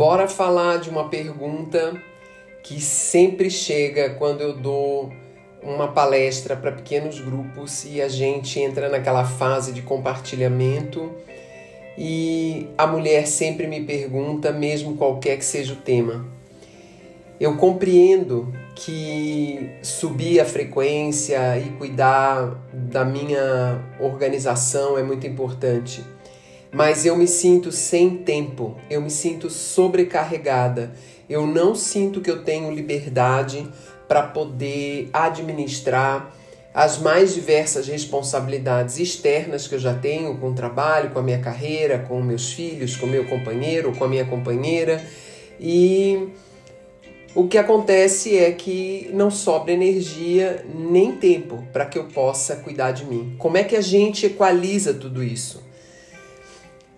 Bora falar de uma pergunta que sempre chega quando eu dou uma palestra para pequenos grupos e a gente entra naquela fase de compartilhamento e a mulher sempre me pergunta, mesmo qualquer que seja o tema. Eu compreendo que subir a frequência e cuidar da minha organização é muito importante, mas eu me sinto sem tempo, eu me sinto sobrecarregada, eu não sinto que eu tenho liberdade para poder administrar as mais diversas responsabilidades externas que eu já tenho com o trabalho, com a minha carreira, com meus filhos, com meu companheiro, com a minha companheira. E o que acontece é que não sobra energia nem tempo para que eu possa cuidar de mim. Como é que a gente equaliza tudo isso?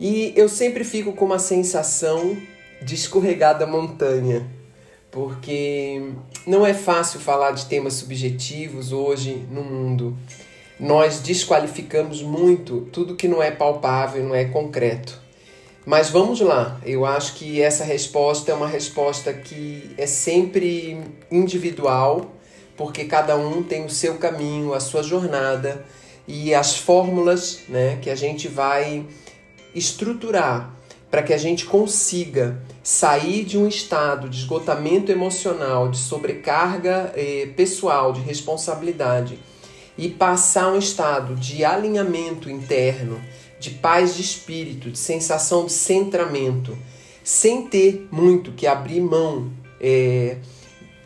E eu sempre fico com uma sensação de escorregar da montanha porque não é fácil falar de temas subjetivos hoje no mundo. Nós desqualificamos muito tudo que não é palpável, não é concreto. Mas vamos lá, eu acho que essa resposta é uma resposta que é sempre individual, porque cada um tem o seu caminho, a sua jornada e as fórmulas né, que a gente vai estruturar para que a gente consiga sair de um estado de esgotamento emocional, de sobrecarga eh, pessoal, de responsabilidade e passar um estado de alinhamento interno, de paz de espírito, de sensação de centramento, sem ter muito que abrir mão eh,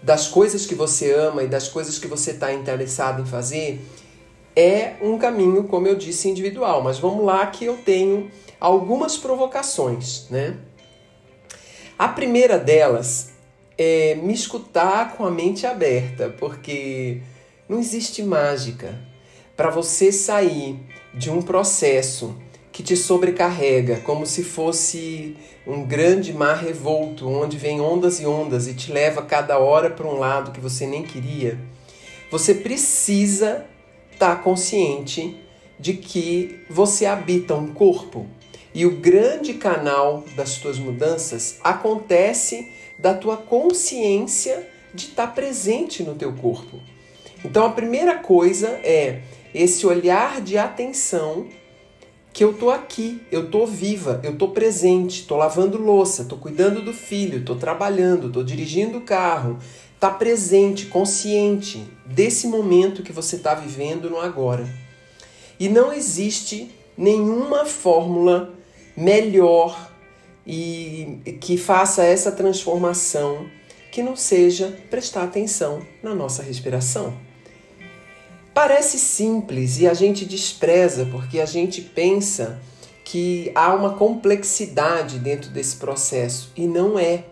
das coisas que você ama e das coisas que você está interessado em fazer, é um caminho, como eu disse, individual. Mas vamos lá que eu tenho algumas provocações, né? A primeira delas é me escutar com a mente aberta, porque não existe mágica para você sair de um processo que te sobrecarrega, como se fosse um grande mar revolto, onde vem ondas e ondas e te leva cada hora para um lado que você nem queria. Você precisa estar tá consciente de que você habita um corpo e o grande canal das tuas mudanças acontece da tua consciência de estar presente no teu corpo. Então a primeira coisa é esse olhar de atenção que eu tô aqui, eu tô viva, eu tô presente, tô lavando louça, tô cuidando do filho, tô trabalhando, tô dirigindo o carro, tá presente, consciente desse momento que você está vivendo no agora. E não existe nenhuma fórmula melhor e que faça essa transformação que não seja prestar atenção na nossa respiração. Parece simples e a gente despreza porque a gente pensa que há uma complexidade dentro desse processo e não é.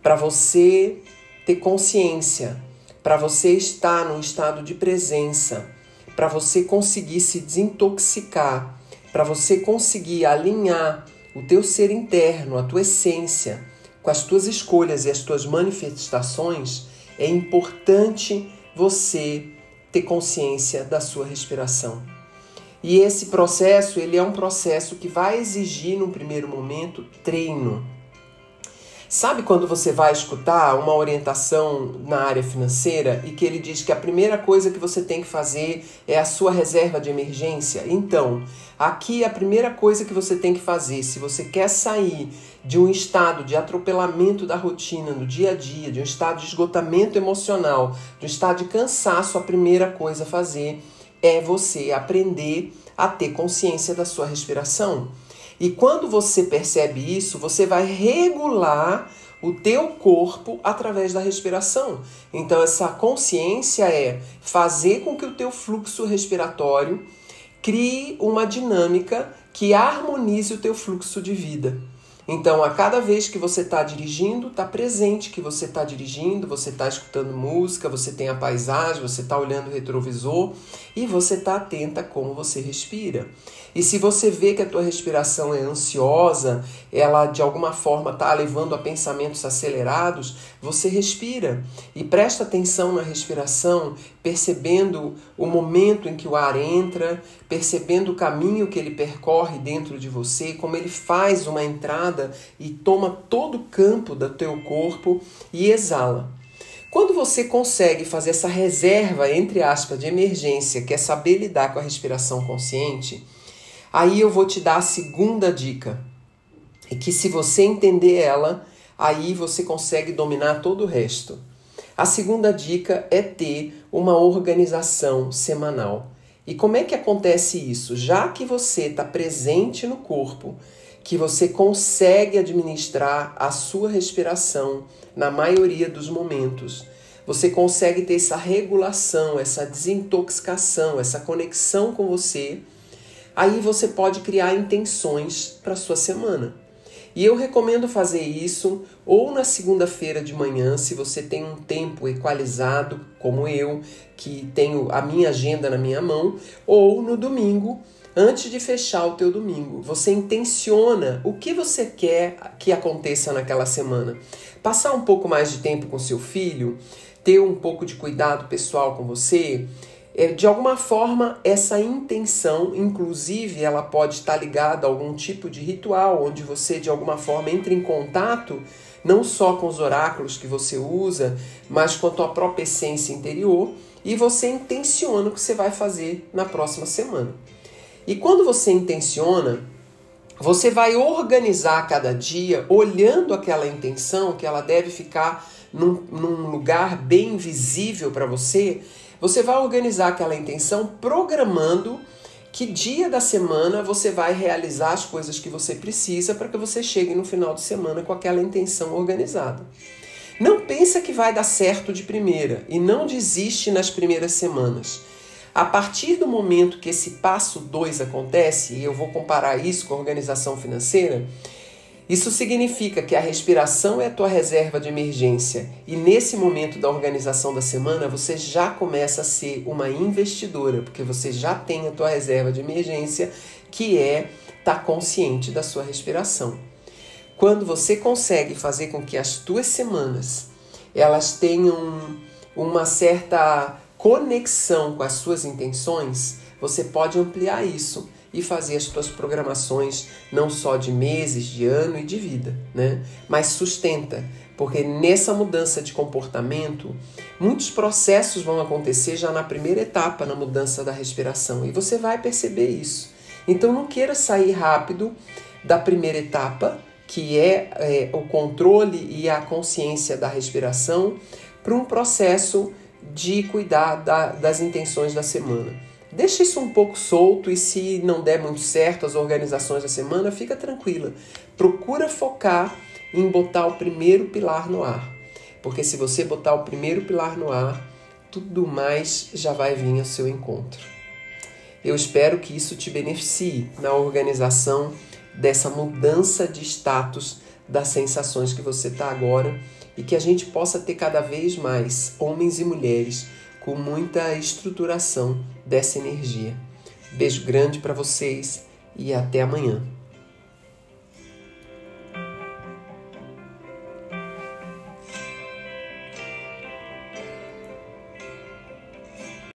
Para você ter consciência, para você estar num estado de presença, para você conseguir se desintoxicar para você conseguir alinhar o teu ser interno, a tua essência, com as tuas escolhas e as tuas manifestações, é importante você ter consciência da sua respiração. E esse processo, ele é um processo que vai exigir, num primeiro momento, treino. Sabe quando você vai escutar uma orientação na área financeira e que ele diz que a primeira coisa que você tem que fazer é a sua reserva de emergência? Então, aqui a primeira coisa que você tem que fazer, se você quer sair de um estado de atropelamento da rotina no dia a dia, de um estado de esgotamento emocional, de um estado de cansaço, a primeira coisa a fazer é você aprender a ter consciência da sua respiração. E quando você percebe isso, você vai regular o teu corpo através da respiração. Então essa consciência é fazer com que o teu fluxo respiratório crie uma dinâmica que harmonize o teu fluxo de vida. Então, a cada vez que você está dirigindo, está presente que você está dirigindo, você está escutando música, você tem a paisagem, você está olhando o retrovisor e você está atenta como você respira. E se você vê que a tua respiração é ansiosa, ela de alguma forma está levando a pensamentos acelerados, você respira e presta atenção na respiração, percebendo o momento em que o ar entra, percebendo o caminho que ele percorre dentro de você, como ele faz uma entrada e toma todo o campo do teu corpo e exala. Quando você consegue fazer essa reserva, entre aspas, de emergência, que é saber lidar com a respiração consciente, Aí eu vou te dar a segunda dica. E que se você entender ela, aí você consegue dominar todo o resto. A segunda dica é ter uma organização semanal. E como é que acontece isso? Já que você está presente no corpo, que você consegue administrar a sua respiração na maioria dos momentos, você consegue ter essa regulação, essa desintoxicação, essa conexão com você Aí você pode criar intenções para sua semana. E eu recomendo fazer isso ou na segunda-feira de manhã, se você tem um tempo equalizado, como eu, que tenho a minha agenda na minha mão, ou no domingo, antes de fechar o teu domingo. Você intenciona o que você quer que aconteça naquela semana. Passar um pouco mais de tempo com seu filho, ter um pouco de cuidado pessoal com você, é, de alguma forma, essa intenção, inclusive, ela pode estar ligada a algum tipo de ritual, onde você, de alguma forma, entra em contato não só com os oráculos que você usa, mas com a tua própria essência interior, e você intenciona o que você vai fazer na próxima semana. E quando você intenciona, você vai organizar cada dia olhando aquela intenção, que ela deve ficar num, num lugar bem visível para você você vai organizar aquela intenção programando que dia da semana você vai realizar as coisas que você precisa para que você chegue no final de semana com aquela intenção organizada. Não pensa que vai dar certo de primeira e não desiste nas primeiras semanas. A partir do momento que esse passo 2 acontece, e eu vou comparar isso com a organização financeira, isso significa que a respiração é a tua reserva de emergência e nesse momento da organização da semana você já começa a ser uma investidora, porque você já tem a tua reserva de emergência, que é estar tá consciente da sua respiração. Quando você consegue fazer com que as tuas semanas elas tenham uma certa conexão com as suas intenções, você pode ampliar isso e fazer as suas programações não só de meses, de ano e de vida, né? Mas sustenta, porque nessa mudança de comportamento, muitos processos vão acontecer já na primeira etapa, na mudança da respiração, e você vai perceber isso. Então não queira sair rápido da primeira etapa, que é, é o controle e a consciência da respiração, para um processo de cuidar da, das intenções da semana. Deixa isso um pouco solto e se não der muito certo as organizações da semana, fica tranquila. Procura focar em botar o primeiro pilar no ar. Porque se você botar o primeiro pilar no ar, tudo mais já vai vir ao seu encontro. Eu espero que isso te beneficie na organização dessa mudança de status das sensações que você está agora e que a gente possa ter cada vez mais homens e mulheres com muita estruturação dessa energia. Beijo grande para vocês e até amanhã.